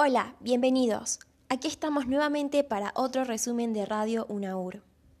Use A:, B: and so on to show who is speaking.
A: Hola, bienvenidos. Aquí estamos nuevamente para otro resumen de Radio UNAUR.